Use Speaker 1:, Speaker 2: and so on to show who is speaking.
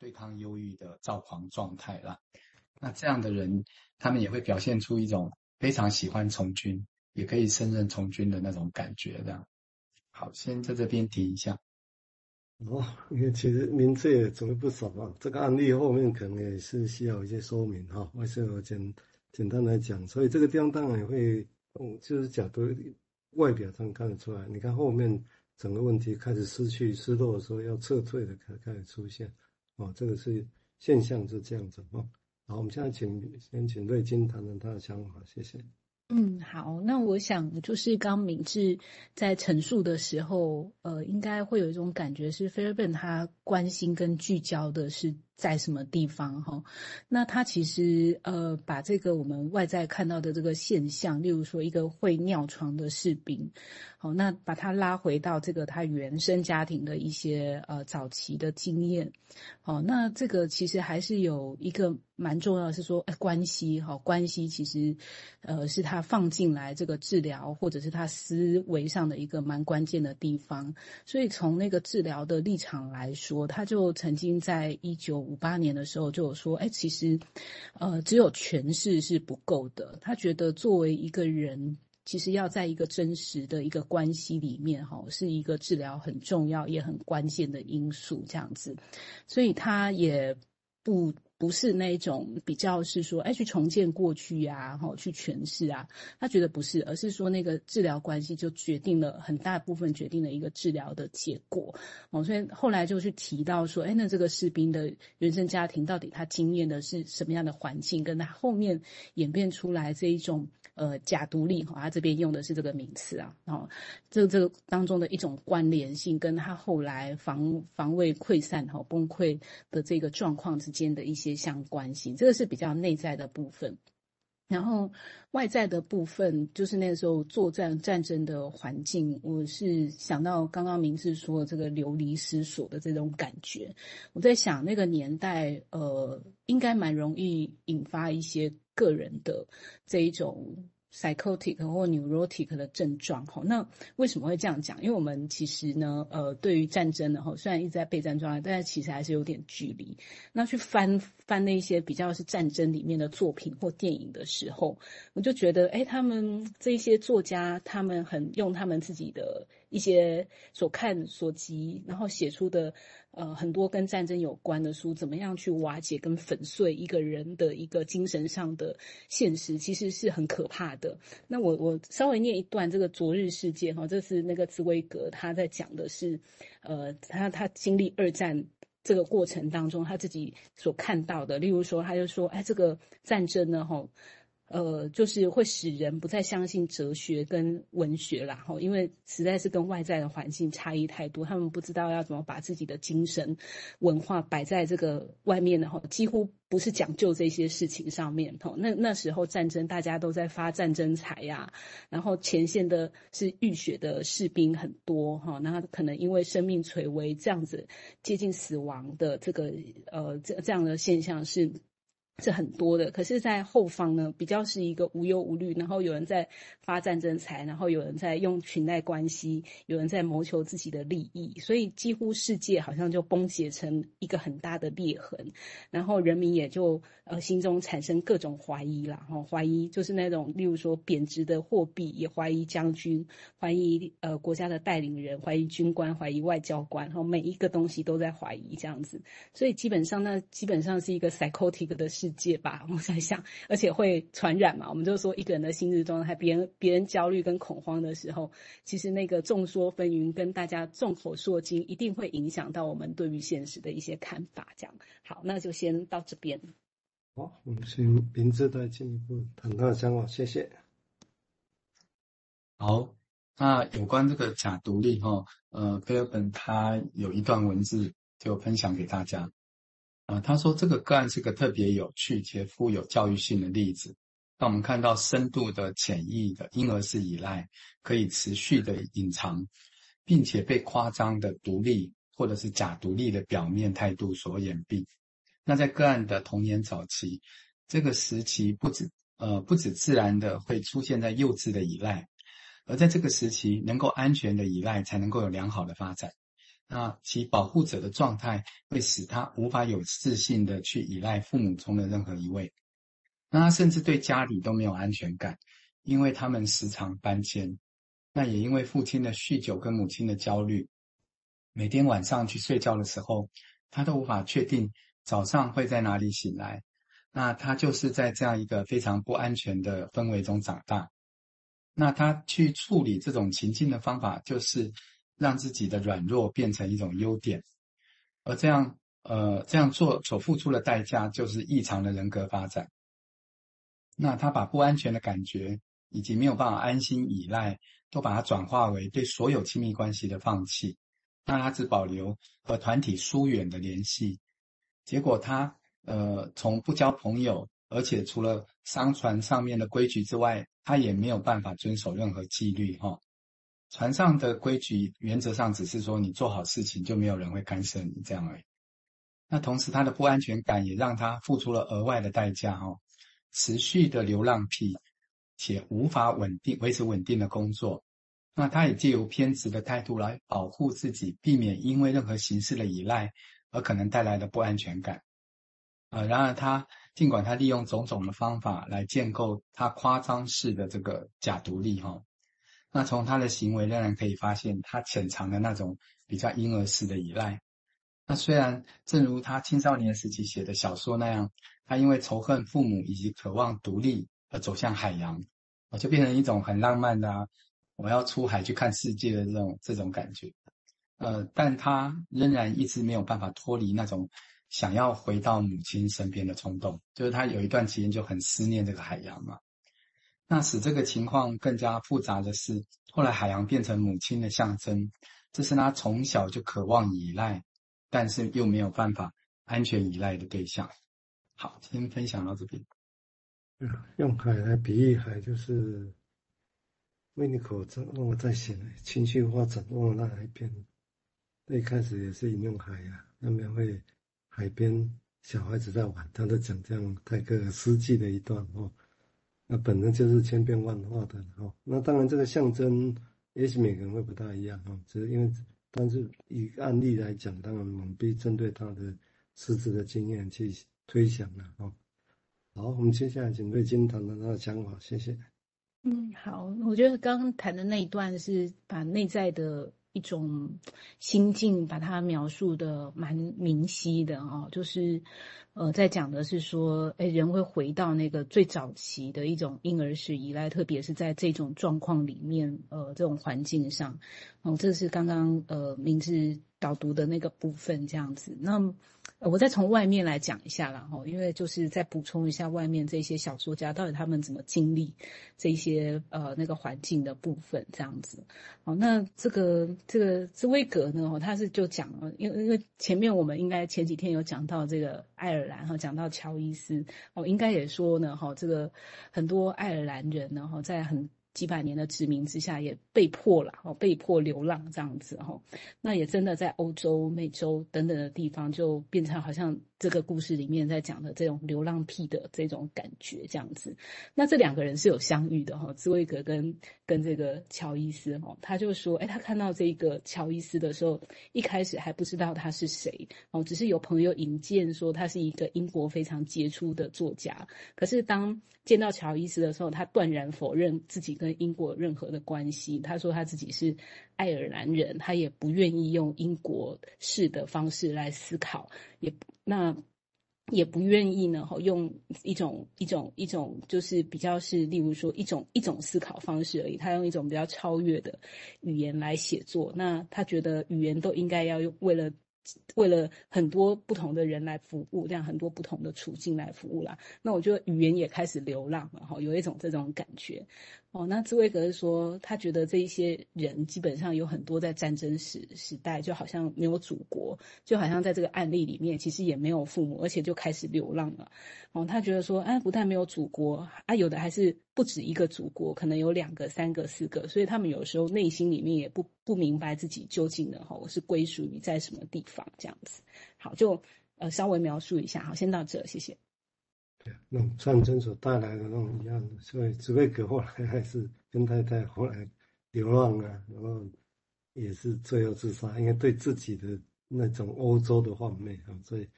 Speaker 1: 对抗忧郁的躁狂状态啦。那这样的人，他们也会表现出一种非常喜欢从军，也可以胜任从军的那种感觉。这样，好，先在这边提一下。
Speaker 2: 哦，因为其实名字也准备不少啊。这个案例后面可能也是需要一些说明哈。我是我简简单来讲，所以这个地方当然也会，嗯，就是角度外表上看得出来。你看后面整个问题开始失去失落的时候，要撤退的开开始出现，哦，这个是现象是这样子哦。好，我们现在请先请瑞金谈谈他的想法，谢谢。
Speaker 3: 嗯，好，那我想就是刚明智在陈述的时候，呃，应该会有一种感觉是菲尔本他关心跟聚焦的是在什么地方哈？那他其实呃，把这个我们外在看到的这个现象，例如说一个会尿床的士兵，好，那把他拉回到这个他原生家庭的一些呃早期的经验，好，那这个其实还是有一个。蛮重要的是说，哎，关系哈，关系其实，呃，是他放进来这个治疗或者是他思维上的一个蛮关键的地方。所以从那个治疗的立场来说，他就曾经在一九五八年的时候就有说，哎，其实，呃，只有诠释是不够的。他觉得作为一个人，其实要在一个真实的一个关系里面，哈，是一个治疗很重要也很关键的因素，这样子。所以他也不。不是那种比较是说，哎，去重建过去呀，哈，去诠释啊，他觉得不是，而是说那个治疗关系就决定了很大部分决定了一个治疗的结果，哦，所以后来就去提到说，哎，那这个士兵的原生家庭到底他经验的是什么样的环境，跟他后面演变出来这一种呃假独立，哈，他这边用的是这个名词啊，然后这这个当中的一种关联性，跟他后来防防卫溃散哈崩溃的这个状况之间的一些。相关性，这个是比较内在的部分，然后外在的部分就是那时候作战战争的环境。我是想到刚刚明志说的这个流离失所的这种感觉，我在想那个年代，呃，应该蛮容易引发一些个人的这一种。psychotic 或 neurotic 的症状，哈，那为什么会这样讲？因为我们其实呢，呃，对于战争呢，哈，虽然一直在备战状态，但是其实还是有点距离。那去翻翻那些比较是战争里面的作品或电影的时候，我就觉得，哎，他们这些作家，他们很用他们自己的一些所看所及，然后写出的。呃，很多跟战争有关的书，怎么样去瓦解跟粉碎一个人的一个精神上的现实，其实是很可怕的。那我我稍微念一段这个《昨日世界》哈，这是那个茨威格他在讲的是，呃，他他经历二战这个过程当中他自己所看到的，例如说，他就说，哎，这个战争呢，哈。呃，就是会使人不再相信哲学跟文学啦，吼，因为实在是跟外在的环境差异太多，他们不知道要怎么把自己的精神文化摆在这个外面的，吼，几乎不是讲究这些事情上面，吼，那那时候战争大家都在发战争财呀，然后前线的是浴血的士兵很多，哈，那可能因为生命垂危这样子接近死亡的这个呃这这样的现象是。是很多的，可是，在后方呢，比较是一个无忧无虑，然后有人在发战争财，然后有人在用裙带关系，有人在谋求自己的利益，所以几乎世界好像就崩解成一个很大的裂痕，然后人民也就呃心中产生各种怀疑啦，哈，怀疑就是那种，例如说贬值的货币，也怀疑将军，怀疑呃国家的带领人，怀疑军官，怀疑外交官，然后每一个东西都在怀疑这样子，所以基本上那基本上是一个 psychotic 的事。界吧，我在想，而且会传染嘛。我们就说一个人的心智状态，别人别人焦虑跟恐慌的时候，其实那个众说纷纭跟大家众口铄金，一定会影响到我们对于现实的一些看法。这样，好，那就先到这边。
Speaker 2: 好，我们先明志再进一步谈他的想法，谢谢。
Speaker 1: 好，那有关这个假独立哈，呃，菲尔本他有一段文字就分享给大家。啊，他说这个个案是个特别有趣且富有教育性的例子，让我们看到深度的潜意的婴儿式依赖可以持续的隐藏，并且被夸张的独立或者是假独立的表面态度所掩蔽。那在个案的童年早期，这个时期不止呃不止自然的会出现在幼稚的依赖，而在这个时期能够安全的依赖才能够有良好的发展。那其保护者的状态会使他无法有自信的去依赖父母中的任何一位。那他甚至对家里都没有安全感，因为他们时常搬迁。那也因为父亲的酗酒跟母亲的焦虑，每天晚上去睡觉的时候，他都无法确定早上会在哪里醒来。那他就是在这样一个非常不安全的氛围中长大。那他去处理这种情境的方法，就是。让自己的软弱变成一种优点，而这样，呃，这样做所付出的代价就是异常的人格发展。那他把不安全的感觉以及没有办法安心依赖，都把它转化为对所有亲密关系的放弃。那他只保留和团体疏远的联系，结果他，呃，从不交朋友，而且除了商船上面的规矩之外，他也没有办法遵守任何纪律，哈。船上的规矩原则上只是说你做好事情就没有人会干涉你这样而已。那同时他的不安全感也让他付出了额外的代价哦，持续的流浪癖且无法稳定维持稳定的工作。那他也借由偏执的态度来保护自己，避免因为任何形式的依赖而可能带来的不安全感。呃，然而他尽管他利用种种的方法来建构他夸张式的这个假独立哈。那从他的行为仍然可以发现，他潜藏的那种比较婴儿式的依赖。那虽然正如他青少年时期写的小说那样，他因为仇恨父母以及渴望独立而走向海洋，我就变成一种很浪漫的啊，我要出海去看世界的这种这种感觉。呃，但他仍然一直没有办法脱离那种想要回到母亲身边的冲动，就是他有一段时间就很思念这个海洋嘛。那使这个情况更加复杂的是，后来海洋变成母亲的象征，这是他从小就渴望依赖，但是又没有办法安全依赖的对象。好，先分享到这边。
Speaker 2: 用海来比喻海，就是维尼口让我在写情绪化展望那海边。那一开始也是引用海呀、啊，那描绘海边小孩子在玩，他都讲这样泰戈尔诗句的一段哦。那本身就是千变万化的哈，那当然这个象征也许每个人会不大一样哈，只是因为，但是以案例来讲，当然我们必须针对他的实质的经验去推想了哈。好，我们接下来请瑞金谈谈他的想法，谢谢。
Speaker 3: 嗯，好，我觉得刚刚谈的那一段是把内在的一种心境把它描述的蛮明晰的哦，就是。呃，在讲的是说，哎，人会回到那个最早期的一种婴儿式依赖，特别是在这种状况里面，呃，这种环境上，哦，这是刚刚呃明志导读的那个部分这样子。那我再从外面来讲一下啦，哈，因为就是再补充一下外面这些小说家到底他们怎么经历这些呃那个环境的部分这样子。好，那这个这个茨威格呢，他是就讲了，因为因为前面我们应该前几天有讲到这个艾尔然后，讲到乔伊斯，哦，应该也说呢，哈，这个很多爱尔兰人呢，哈，在很。几百年的殖民之下，也被迫了哦，被迫流浪这样子哈。那也真的在欧洲、美洲等等的地方，就变成好像。这个故事里面在讲的这种流浪癖的这种感觉，这样子，那这两个人是有相遇的哈，茨威格跟跟这个乔伊斯哈，他就说，哎，他看到这个乔伊斯的时候，一开始还不知道他是谁哦，只是有朋友引荐说他是一个英国非常杰出的作家，可是当见到乔伊斯的时候，他断然否认自己跟英国任何的关系，他说他自己是爱尔兰人，他也不愿意用英国式的方式来思考，也那也不愿意呢，哈用一种一种一种，就是比较是，例如说一种一种思考方式而已。他用一种比较超越的语言来写作，那他觉得语言都应该要用为了为了很多不同的人来服务，这样很多不同的处境来服务啦。那我觉得语言也开始流浪了，哈，有一种这种感觉。哦，那茨威格是说，他觉得这一些人基本上有很多在战争时时代，就好像没有祖国，就好像在这个案例里面，其实也没有父母，而且就开始流浪了。哦，他觉得说，啊，不但没有祖国，啊，有的还是不止一个祖国，可能有两个、三个、四个，所以他们有时候内心里面也不不明白自己究竟的哈，是归属于在什么地方这样子。好，就呃稍微描述一下，好，先到这，谢谢。
Speaker 2: 对，那种战争所带来的那种一样的，所以茨威格后来还是跟太太后来流浪啊，然后也是最后自杀，因为对自己的那种欧洲的幻灭啊，所以